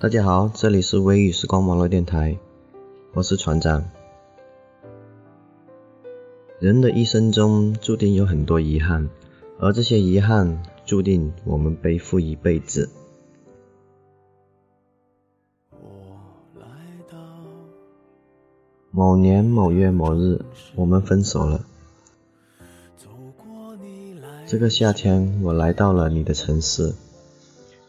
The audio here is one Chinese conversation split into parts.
大家好，这里是微雨时光网络电台，我是船长。人的一生中注定有很多遗憾。而这些遗憾，注定我们背负一辈子。某年某月某日，我们分手了。这个夏天，我来到了你的城市。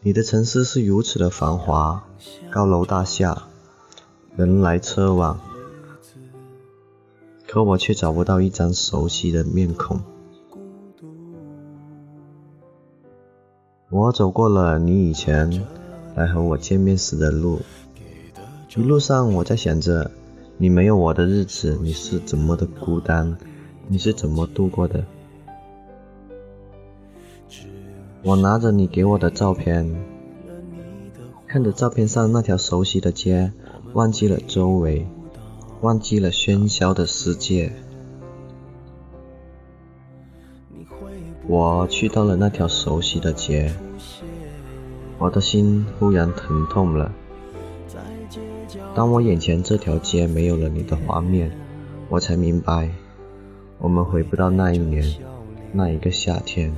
你的城市是如此的繁华，高楼大厦，人来车往，可我却找不到一张熟悉的面孔。我走过了你以前来和我见面时的路，一路上我在想着，你没有我的日子你是怎么的孤单，你是怎么度过的？我拿着你给我的照片，看着照片上那条熟悉的街，忘记了周围，忘记了喧嚣的世界。我去到了那条熟悉的街，我的心忽然疼痛了。当我眼前这条街没有了你的画面，我才明白，我们回不到那一年，那一个夏天。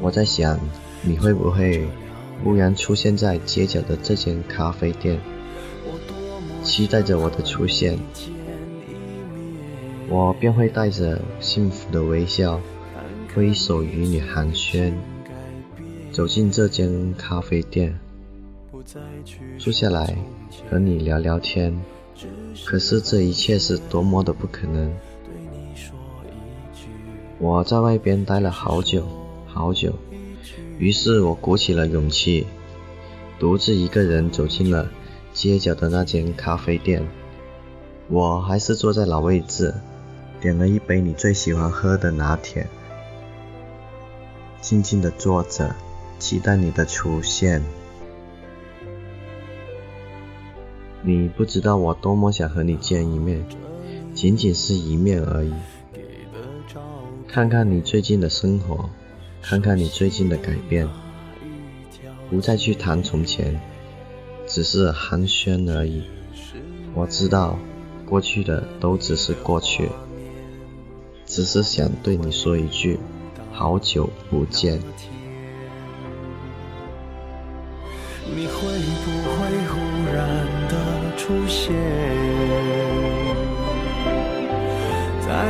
我在想，你会不会忽然出现在街角的这间咖啡店，期待着我的出现。我便会带着幸福的微笑，挥手与你寒暄，走进这间咖啡店，坐下来和你聊聊天。可是这一切是多么的不可能！我在外边待了好久好久，于是我鼓起了勇气，独自一个人走进了街角的那间咖啡店。我还是坐在老位置。点了一杯你最喜欢喝的拿铁，静静的坐着，期待你的出现。你不知道我多么想和你见一面，仅仅是一面而已。看看你最近的生活，看看你最近的改变，不再去谈从前，只是寒暄而已。我知道，过去的都只是过去。只是想对你说一句，好久不见。你会不会忽然的出现